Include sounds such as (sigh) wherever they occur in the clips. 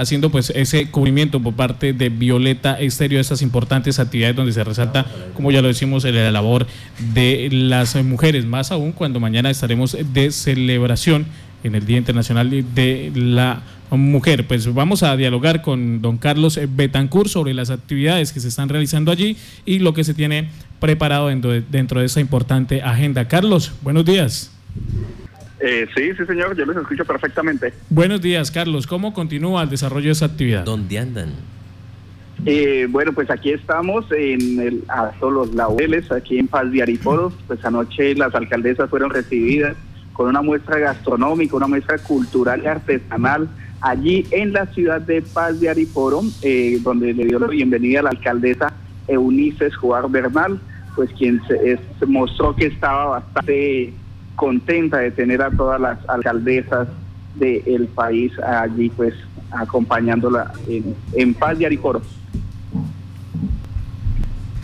haciendo pues ese cubrimiento por parte de Violeta Estéreo de estas importantes actividades donde se resalta, como ya lo decimos, la labor de las mujeres, más aún cuando mañana estaremos de celebración en el Día Internacional de la Mujer. Pues vamos a dialogar con don Carlos Betancourt sobre las actividades que se están realizando allí y lo que se tiene preparado dentro de, dentro de esa importante agenda. Carlos, buenos días. Eh, sí, sí, señor, yo les escucho perfectamente. Buenos días, Carlos. ¿Cómo continúa el desarrollo de esa actividad? ¿Dónde andan? Eh, bueno, pues aquí estamos en el, a los laureles, aquí en Paz de Ariporo. Pues anoche las alcaldesas fueron recibidas con una muestra gastronómica, una muestra cultural y artesanal allí en la ciudad de Paz de Ariporo, eh, donde le dio la bienvenida a la alcaldesa Eunice Escobar Bernal, pues quien se, mostró que estaba bastante contenta de tener a todas las alcaldesas del país allí pues acompañándola en, Paz de Ariporo.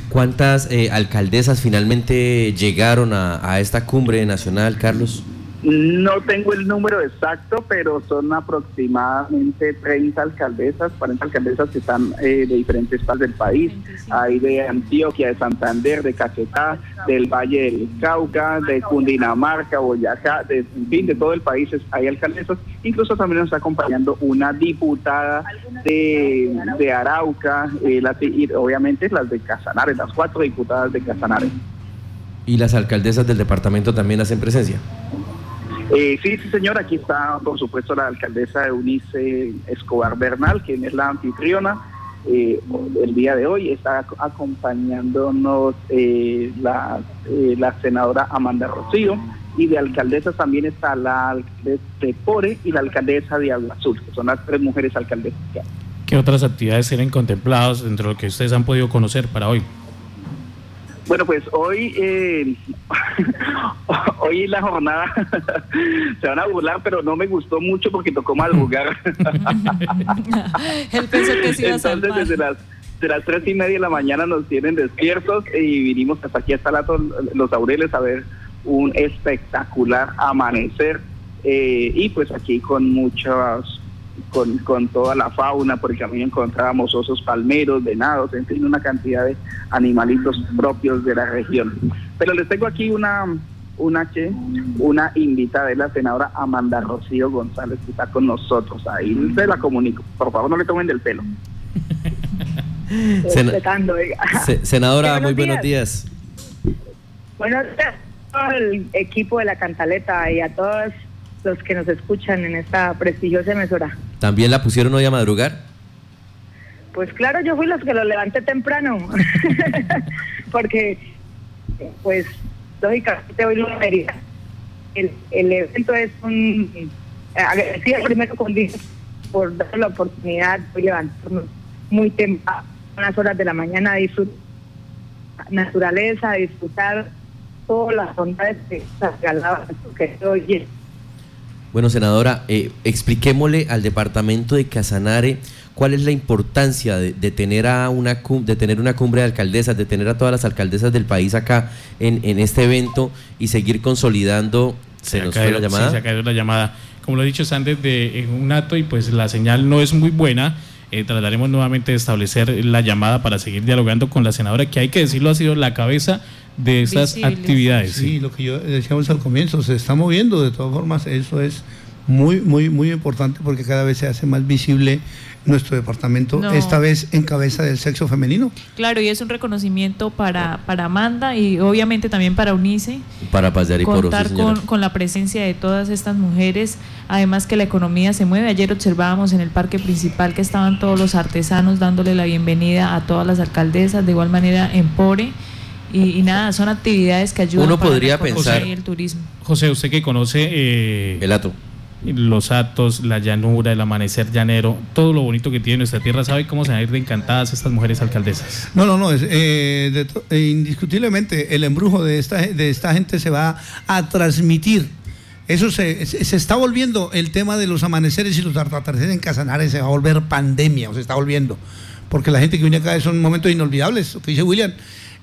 ¿Cuántas eh, alcaldesas finalmente llegaron a esta cumbre nacional, Carlos? No tengo el número exacto, pero son aproximadamente 30 alcaldesas, 40 alcaldesas que están eh, de diferentes partes del país. Hay de Antioquia, de Santander, de Caquetá, del Valle del Cauca, de Cundinamarca, Boyacá, de, en fin, de todo el país hay alcaldesas. Incluso también nos está acompañando una diputada de, Arauca, eh, y obviamente las de Casanare, las cuatro diputadas de Casanare. ¿Y las alcaldesas del departamento también hacen presencia? Eh, sí, sí, señor. Aquí está, por supuesto, la alcaldesa Eunice Escobar Bernal, quien es la anfitriona. Eh, el día de hoy está acompañándonos eh, la, la senadora Amanda Rocío y de alcaldesa también está la alcaldesa de Pore y la alcaldesa de Agua Azul, que son las tres mujeres alcaldesas ¿Qué otras actividades tienen contempladas dentro de lo que ustedes han podido conocer para hoy? Bueno, pues hoy, eh, (laughs) hoy la jornada (laughs) se van a burlar, pero no me gustó mucho porque tocó madrugar. (laughs) Él pensó que sí iba a Entonces, desde las, de las tres y media de la mañana nos tienen despiertos y vinimos hasta aquí, hasta los Aureles, a ver un espectacular amanecer. Eh, y pues aquí con muchos con, con toda la fauna, por el camino encontrábamos osos palmeros, venados, en fin, una cantidad de animalitos propios de la región. Pero les tengo aquí una, una, que, una invitada, de la senadora Amanda Rocío González, que está con nosotros. Ahí se la comunico. Por favor, no le tomen del pelo. (laughs) senadora, muy buenos días. Buenos días al equipo de la Cantaleta y a todos los que nos escuchan en esta prestigiosa emisora. ¿También la pusieron hoy a madrugar? Pues claro, yo fui los que lo levanté temprano, (laughs) porque pues lógicamente hoy lo vería. El, el evento es un... Agradecida primero con Dios por dar la oportunidad de levantarnos muy temprano, unas horas de la mañana, a disfrutar naturaleza, a disfrutar todas las bondades que se regalaban que hoy bueno, senadora, eh, expliquémosle al departamento de Casanare cuál es la importancia de, tener a una de tener una cumbre de alcaldesas, de tener a todas las alcaldesas del país acá en, en este evento y seguir consolidando. Se, nos fue la llamada. Sí, se ha caído la llamada. Como lo he dicho antes de un acto y pues la señal no es muy buena. Eh, trataremos nuevamente de establecer la llamada para seguir dialogando con la senadora, que hay que decirlo ha sido la cabeza de esas actividades. Sí, lo que yo decíamos al comienzo, se está moviendo, de todas formas, eso es muy, muy, muy importante porque cada vez se hace más visible nuestro departamento, esta vez en cabeza del sexo femenino. Claro, y es un reconocimiento para, para Amanda y obviamente también para Unice. Para Paz de Contar con, con, la presencia de todas estas mujeres, además que la economía se mueve. Ayer observábamos en el parque principal que estaban todos los artesanos dándole la bienvenida a todas las alcaldesas, de igual manera en Pore. Y, nada, son actividades que ayudan Uno podría pensar el turismo. José, usted que conoce eh, el ato. Los atos, la llanura, el amanecer llanero, todo lo bonito que tiene nuestra tierra, ¿sabe cómo se van a ir de encantadas estas mujeres alcaldesas? No, no, no, es, eh, eh, indiscutiblemente el embrujo de esta, de esta gente se va a transmitir eso se, se, está volviendo el tema de los amaneceres y los atardeceres en Casanares, se va a volver pandemia, o se está volviendo. Porque la gente que viene acá son momentos inolvidables, lo que dice William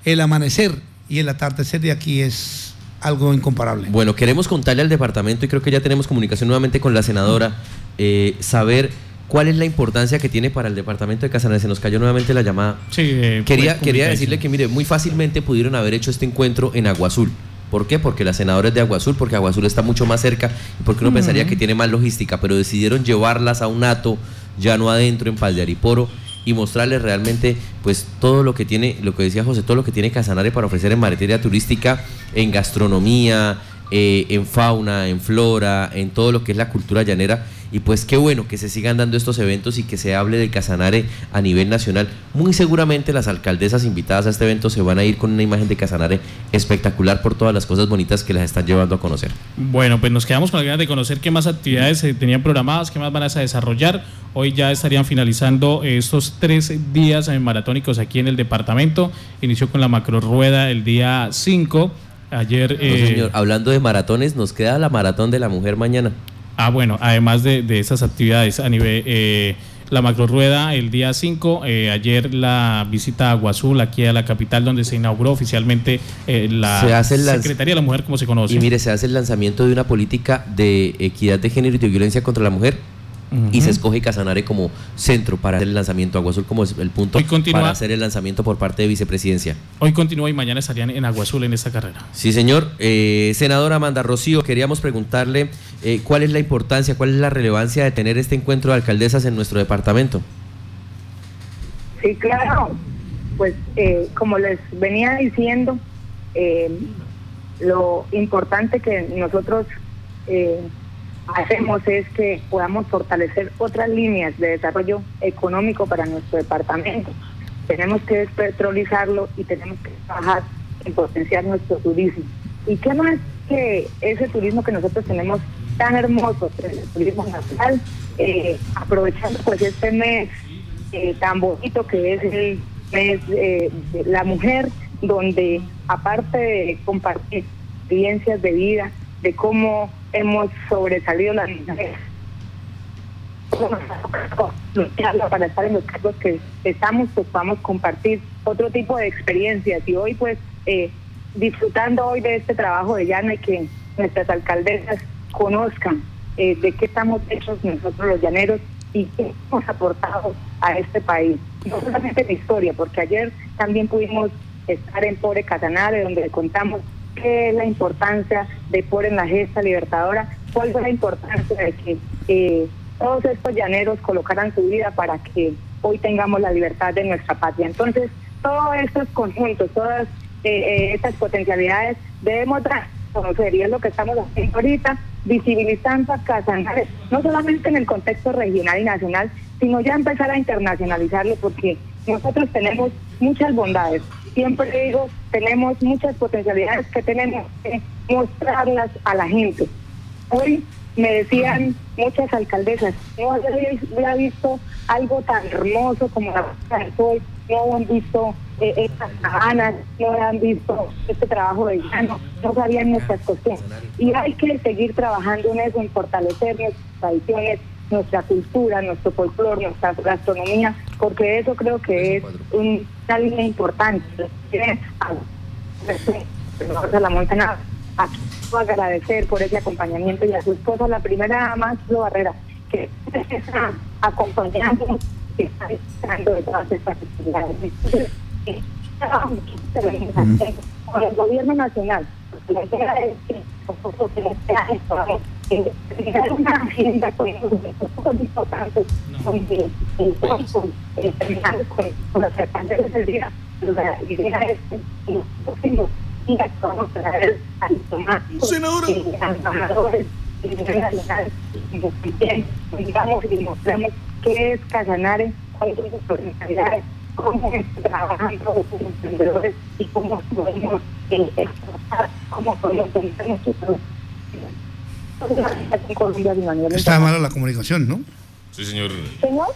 el amanecer y el atardecer de aquí es algo incomparable. Bueno, queremos contarle al departamento y creo que ya tenemos comunicación nuevamente con la senadora, eh, saber ¿Cuál es la importancia que tiene para el departamento de Casanare? Se nos cayó nuevamente la llamada. Sí, eh, Quería, quería decirle que, mire, muy fácilmente pudieron haber hecho este encuentro en Agua Azul. ¿Por qué? Porque la senadora es de Agua Azul, porque Agua Azul está mucho más cerca y porque uno pensaría que tiene más logística, pero decidieron llevarlas a un ato, ya no adentro, en Paz de Ariporo, y mostrarles realmente pues todo lo que tiene, lo que decía José, todo lo que tiene Casanare para ofrecer en materia turística, en gastronomía, eh, en fauna, en flora, en todo lo que es la cultura llanera. Y pues qué bueno que se sigan dando estos eventos y que se hable del Casanare a nivel nacional. Muy seguramente las alcaldesas invitadas a este evento se van a ir con una imagen de Casanare espectacular por todas las cosas bonitas que las están llevando a conocer. Bueno, pues nos quedamos con la ganas de conocer qué más actividades se tenían programadas, qué más van a desarrollar. Hoy ya estarían finalizando estos tres días eh, maratónicos aquí en el departamento. Inició con la macro rueda el día 5. Ayer. No, eh, señor, hablando de maratones, nos queda la maratón de la mujer mañana. Ah, bueno, además de, de esas actividades a nivel, eh, la macro rueda el día 5, eh, ayer la visita a Agua Azul, aquí a la capital, donde se inauguró oficialmente eh, la Se hace Secretaría de la Mujer, como se conoce. Y mire, se hace el lanzamiento de una política de equidad de género y de violencia contra la mujer. Y se escoge Casanare como centro para hacer el lanzamiento, Agua Azul como el punto Hoy continúa- para hacer el lanzamiento por parte de vicepresidencia. Hoy continúa y mañana estarían en Agua Azul en esta carrera. Sí, señor. Eh, senadora Amanda Rocío, queríamos preguntarle eh, cuál es la importancia, cuál es la relevancia de tener este encuentro de alcaldesas en nuestro departamento. Sí, claro. Pues eh, como les venía diciendo, eh, lo importante que nosotros eh, hacemos es que podamos fortalecer otras líneas de desarrollo económico para nuestro departamento. Tenemos que despetrolizarlo y tenemos que trabajar en potenciar nuestro turismo. ¿Y qué más que ese turismo que nosotros tenemos tan hermoso, el turismo natural, eh, aprovechando pues este mes eh, tan bonito que es el mes eh, de la mujer, donde aparte de compartir experiencias de vida, de cómo hemos sobresalido las mujeres, para estar en los cargos que estamos, pues podamos compartir otro tipo de experiencias. Y hoy pues eh, disfrutando hoy de este trabajo de llano y que nuestras alcaldesas conozcan eh, de qué estamos hechos nosotros los llaneros y qué hemos aportado a este país. No solamente en historia, porque ayer también pudimos estar en Pobre Casanare, donde contamos es la importancia de Pobre en la gesta libertadora, cuál es la importancia de que eh, todos estos llaneros colocaran su vida para que hoy tengamos la libertad de nuestra patria. Entonces, todos estos conjuntos, todas eh, eh, estas potencialidades debemos dar conocer y es lo que estamos haciendo ahorita, visibilizando a Casanare, no solamente en el contexto regional y nacional, sino ya empezar a internacionalizarlo porque nosotros tenemos muchas bondades. Siempre digo, tenemos muchas potencialidades que tenemos que mostrarlas a la gente. Hoy me decían muchas alcaldesas, no había visto algo tan hermoso como la Puerta del Sol, no han visto eh, estas sabanas, no han visto este trabajo de llano, no sabían nuestras costumbres. Y hay que seguir trabajando en eso, en fortalecer nuestras tradiciones, nuestra cultura, nuestro folclore, nuestra gastronomía, porque eso creo que es un- una línea importante. A la montaña, aquí agradecer por ese acompañamiento y a su esposa, la primera dama, Lo Barrera, que está acompañando, que está de todas estas actividades. Con el gobierno nacional. La idea es que nosotros podamos eh, crear una agenda con los importantes, donde eh, con, eh, terminar con, con los alcaldes del día. La idea es que en los próximos días vamos a traer a diplomáticos, eh, a embajadores, y nacionales, y digamos y mostramos qué es Casanare, cuáles son sus organizaciones, cómo está trabajando los emprendedores y cómo podemos exportar, cómo podemos vender nuestros productos. Está mala la comunicación, ¿no? Sí, señor. Señor,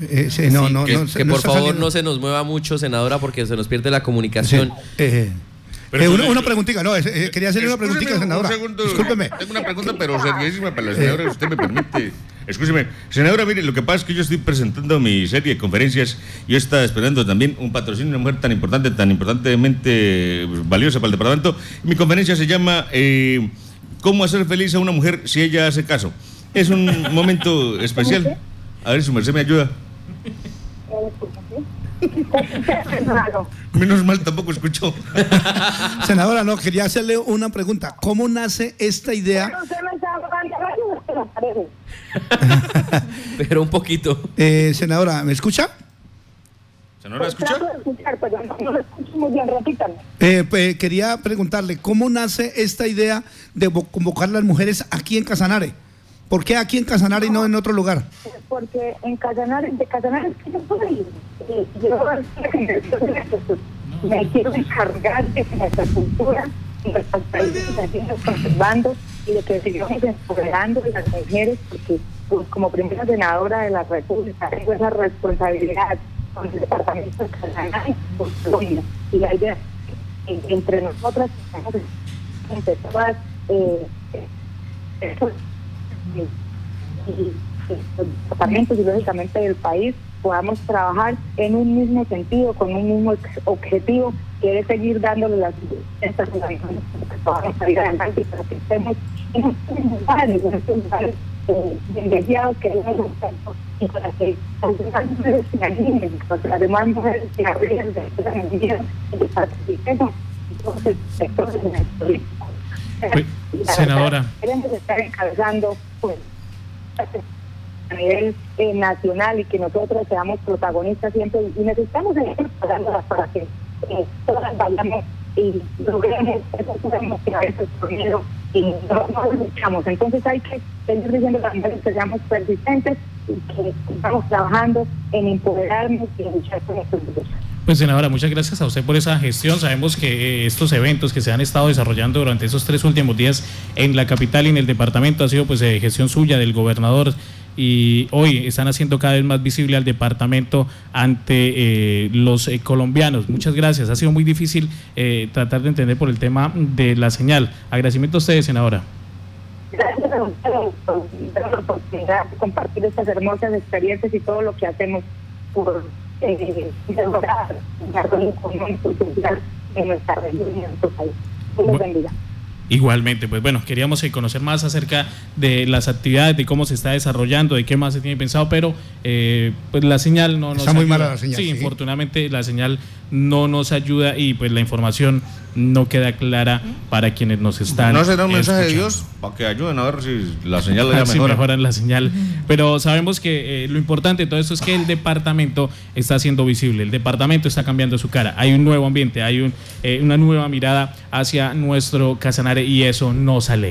Eh, sí, no, Sí, no, que, no, que por favor saliendo. no se nos mueva mucho, senadora, porque se nos pierde la Sí, comunicación. eh, Pero eh, una, una preguntita, no, eh, eh, quería hacerle una preguntita, senadora. Un segundo. Discúlpeme. Tengo una pregunta, pero seriísima para la senadora, si usted me permite. Escúcheme, senadora, mire, lo que pasa es que yo estoy presentando mi serie de conferencias. Yo estaba esperando también un patrocinio de una mujer tan importante, tan importantemente valiosa para el departamento. Mi conferencia se llama eh, ¿Cómo hacer feliz a una mujer si ella hace caso? Es un (laughs) momento especial. A ver si su merced me ayuda. (laughs) Menos mal tampoco escuchó. (laughs) Senadora, no, quería hacerle una pregunta. ¿Cómo nace esta idea? Pero un poquito. Eh, senadora, ¿me escucha? ¿Senadora escucha? Eh, pues, quería preguntarle, ¿cómo nace esta idea de vo- convocar a las mujeres aquí en Casanare? ¿Por qué aquí en Casanare y no en otro lugar? Porque en Casanares, de Casanares que yo soy, eh, yo me quiero encargar de nuestra cultura y nuestros países se sigan conservando y de que sigamos empoderando a las mujeres, porque pues, como primera senadora de la República tengo esa responsabilidad con el departamento de Colombia. Y la idea que entre nosotras, entre todas, eh, eh, los departamentos lógicamente del país podamos trabajar en un mismo sentido, con un mismo objetivo, que es seguir dándole las eh, privilegiados que debemos estar, y para que las mujeres se animen, para que las demás mujeres se abran de esta medida y participemos en todos los sectores. Pues, Y la senadora. queremos estar encabezando pues, a nivel eh, nacional y que nosotros seamos protagonistas siempre y necesitamos seguir pagándolas para que eh, todas vayamos y logremos eso podemos que a veces y no, no luchamos. Entonces hay que seguir diciendo mujeres que seamos persistentes y que estamos trabajando en empoderarnos y en luchar por nuestros derechos. Pues senadora, muchas gracias a usted por esa gestión. Sabemos que eh, estos eventos que se han estado desarrollando durante esos tres últimos días en la capital y en el departamento ha sido pues eh, gestión suya del gobernador y hoy están haciendo cada vez más visible al departamento ante eh, los eh, colombianos. Muchas gracias. Ha sido muy difícil eh, tratar de entender por el tema de la señal. Agradecimiento a ustedes, senadora. Gracias a ustedes por la oportunidad de compartir estas hermosas experiencias y todo lo que hacemos por eh, económico y social en nuestra región y en nuestro país. Dios bendiga. Igualmente, pues bueno, queríamos conocer más acerca de las actividades, de cómo se está desarrollando, de qué más se tiene pensado, pero eh, pues la señal no nos Está muy ayuda. mala la señal, Sí, sí. infortunadamente la señal no nos ayuda y pues la información no queda clara para quienes nos están. ¿No será un mensaje de. Dios para que ayuden a ver si la señal ya mejora? mejoran la señal. Pero sabemos que eh, lo importante de todo esto es que el departamento está siendo visible, el departamento está cambiando su cara, hay un nuevo ambiente, hay un, eh, una nueva mirada hacia nuestro Casanare y eso nos alegra.